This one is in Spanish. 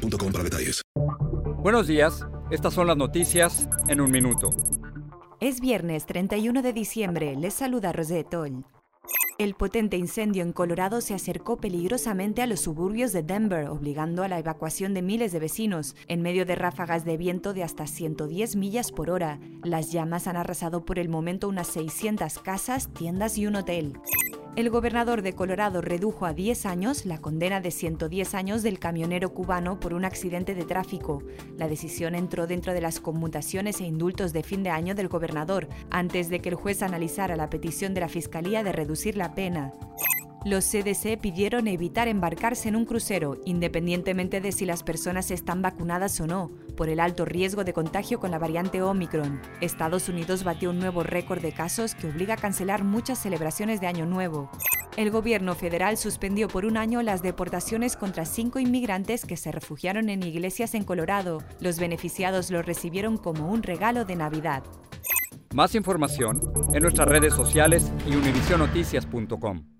boostmobile.com para detalles. Buenos días, estas son las noticias en un minuto. Es viernes 31 de diciembre, les saluda Rosé Toll. El potente incendio en Colorado se acercó peligrosamente a los suburbios de Denver, obligando a la evacuación de miles de vecinos. En medio de ráfagas de viento de hasta 110 millas por hora, las llamas han arrasado por el momento unas 600 casas, tiendas y un hotel. El gobernador de Colorado redujo a 10 años la condena de 110 años del camionero cubano por un accidente de tráfico. La decisión entró dentro de las conmutaciones e indultos de fin de año del gobernador, antes de que el juez analizara la petición de la Fiscalía de reducir la pena. Los CDC pidieron evitar embarcarse en un crucero, independientemente de si las personas están vacunadas o no, por el alto riesgo de contagio con la variante Omicron. Estados Unidos batió un nuevo récord de casos que obliga a cancelar muchas celebraciones de Año Nuevo. El gobierno federal suspendió por un año las deportaciones contra cinco inmigrantes que se refugiaron en iglesias en Colorado. Los beneficiados lo recibieron como un regalo de Navidad. Más información en nuestras redes sociales y univisionoticias.com.